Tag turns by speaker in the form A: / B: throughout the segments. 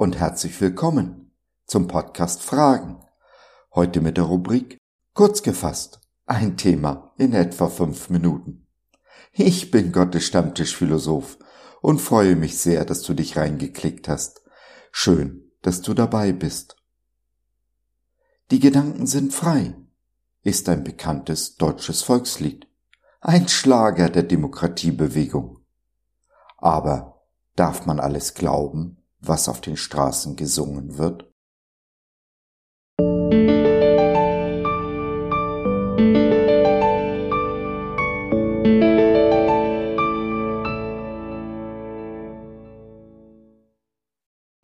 A: und herzlich willkommen zum Podcast Fragen. Heute mit der Rubrik Kurz gefasst, ein Thema in etwa fünf Minuten. Ich bin Gottes Stammtischphilosoph und freue mich sehr, dass du dich reingeklickt hast. Schön, dass du dabei bist. Die Gedanken sind frei ist ein bekanntes deutsches Volkslied, ein Schlager der Demokratiebewegung. Aber darf man alles glauben, was auf den Straßen gesungen wird?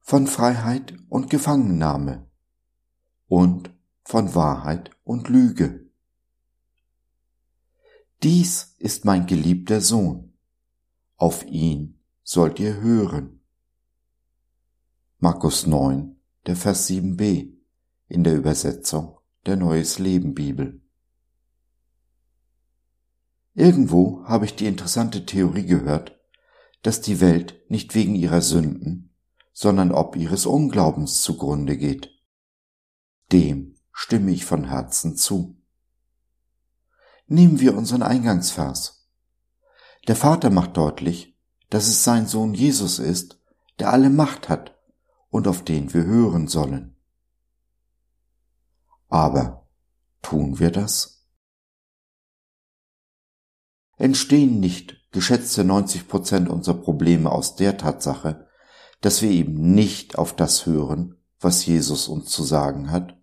A: Von Freiheit und Gefangennahme und von Wahrheit und Lüge. Dies ist mein geliebter Sohn, auf ihn sollt ihr hören. Markus 9, der Vers 7b in der Übersetzung der Neues Leben Bibel. Irgendwo habe ich die interessante Theorie gehört, dass die Welt nicht wegen ihrer Sünden, sondern ob ihres Unglaubens zugrunde geht. Dem stimme ich von Herzen zu. Nehmen wir unseren Eingangsvers. Der Vater macht deutlich, dass es sein Sohn Jesus ist, der alle Macht hat und auf den wir hören sollen. Aber tun wir das? Entstehen nicht geschätzte 90 Prozent unserer Probleme aus der Tatsache, dass wir eben nicht auf das hören, was Jesus uns zu sagen hat?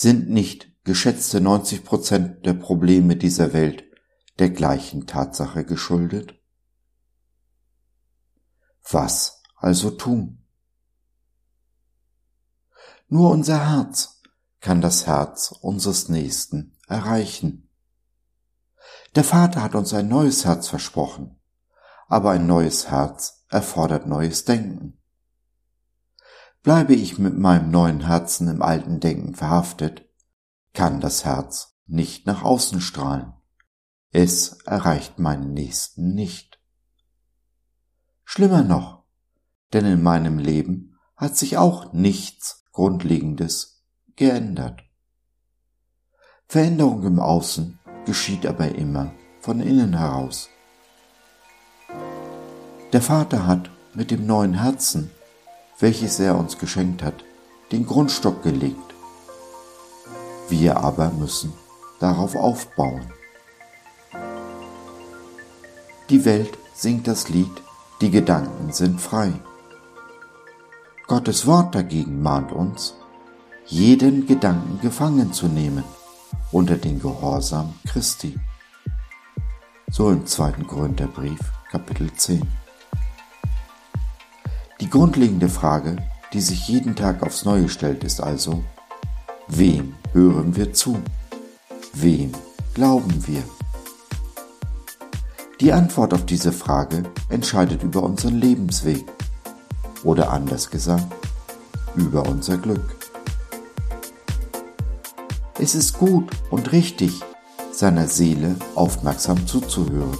A: sind nicht geschätzte 90 Prozent der Probleme dieser Welt der gleichen Tatsache geschuldet? Was also tun? Nur unser Herz kann das Herz unseres Nächsten erreichen. Der Vater hat uns ein neues Herz versprochen, aber ein neues Herz erfordert neues Denken. Bleibe ich mit meinem neuen Herzen im alten Denken verhaftet, kann das Herz nicht nach außen strahlen. Es erreicht meinen Nächsten nicht. Schlimmer noch, denn in meinem Leben hat sich auch nichts Grundlegendes geändert. Veränderung im Außen geschieht aber immer von innen heraus. Der Vater hat mit dem neuen Herzen welches er uns geschenkt hat, den Grundstock gelegt. Wir aber müssen darauf aufbauen. Die Welt singt das Lied, die Gedanken sind frei. Gottes Wort dagegen mahnt uns, jeden Gedanken gefangen zu nehmen unter den Gehorsam Christi. So im zweiten Korintherbrief, Kapitel 10. Die grundlegende Frage, die sich jeden Tag aufs Neue stellt, ist also, wem hören wir zu? Wem glauben wir? Die Antwort auf diese Frage entscheidet über unseren Lebensweg oder anders gesagt, über unser Glück. Es ist gut und richtig, seiner Seele aufmerksam zuzuhören.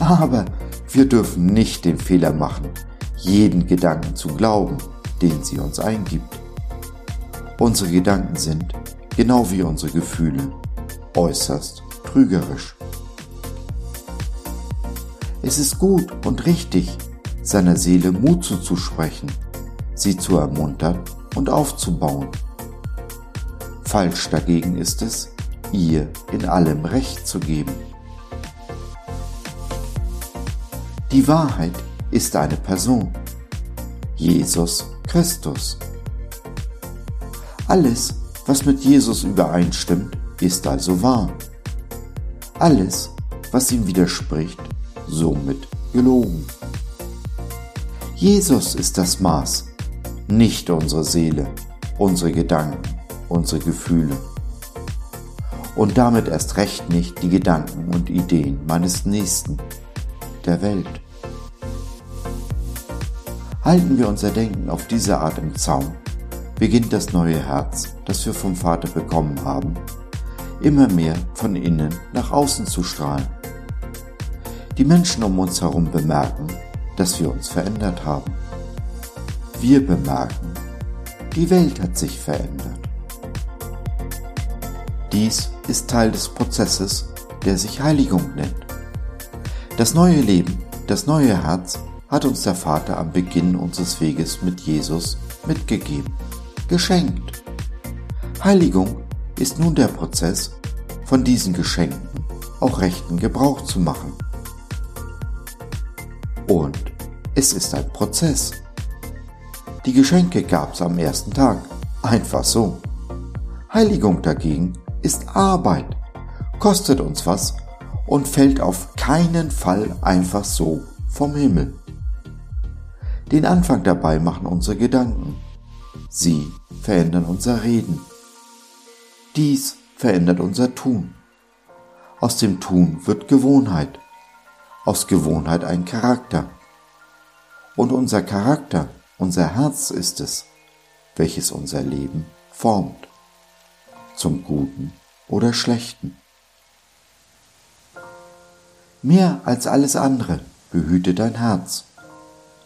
A: Aber wir dürfen nicht den Fehler machen, jeden Gedanken zu glauben, den sie uns eingibt. Unsere Gedanken sind, genau wie unsere Gefühle, äußerst trügerisch. Es ist gut und richtig, seiner Seele Mut zuzusprechen, sie zu ermuntern und aufzubauen. Falsch dagegen ist es, ihr in allem Recht zu geben. Die Wahrheit ist eine Person. Jesus Christus. Alles, was mit Jesus übereinstimmt, ist also wahr. Alles, was ihm widerspricht, somit gelogen. Jesus ist das Maß, nicht unsere Seele, unsere Gedanken, unsere Gefühle. Und damit erst recht nicht die Gedanken und Ideen meines Nächsten, der Welt. Halten wir unser Denken auf diese Art im Zaum, beginnt das neue Herz, das wir vom Vater bekommen haben, immer mehr von innen nach außen zu strahlen. Die Menschen um uns herum bemerken, dass wir uns verändert haben. wir bemerken, die Welt hat sich verändert. Dies ist Teil des Prozesses, der sich Heiligung nennt. Das neue Leben, das neue Herz hat uns der Vater am Beginn unseres Weges mit Jesus mitgegeben, geschenkt. Heiligung ist nun der Prozess, von diesen Geschenken auch rechten Gebrauch zu machen. Und es ist ein Prozess. Die Geschenke gab's am ersten Tag, einfach so. Heiligung dagegen ist Arbeit, kostet uns was und fällt auf keinen Fall einfach so vom Himmel. Den Anfang dabei machen unsere Gedanken. Sie verändern unser Reden. Dies verändert unser Tun. Aus dem Tun wird Gewohnheit. Aus Gewohnheit ein Charakter. Und unser Charakter, unser Herz ist es, welches unser Leben formt. Zum Guten oder Schlechten. Mehr als alles andere behüte dein Herz,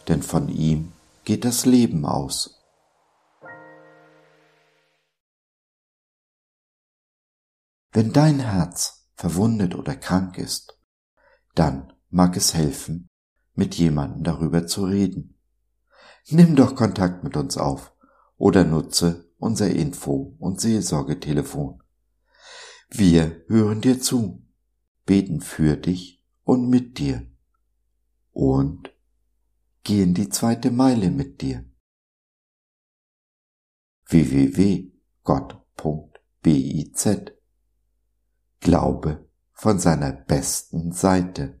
A: denn von ihm geht das Leben aus. Wenn dein Herz verwundet oder krank ist, dann mag es helfen, mit jemandem darüber zu reden. Nimm doch Kontakt mit uns auf oder nutze unser Info- und Seelsorgetelefon. Wir hören dir zu, beten für dich und mit dir und gehen die zweite Meile mit dir. www.gott.biz Glaube von seiner besten Seite.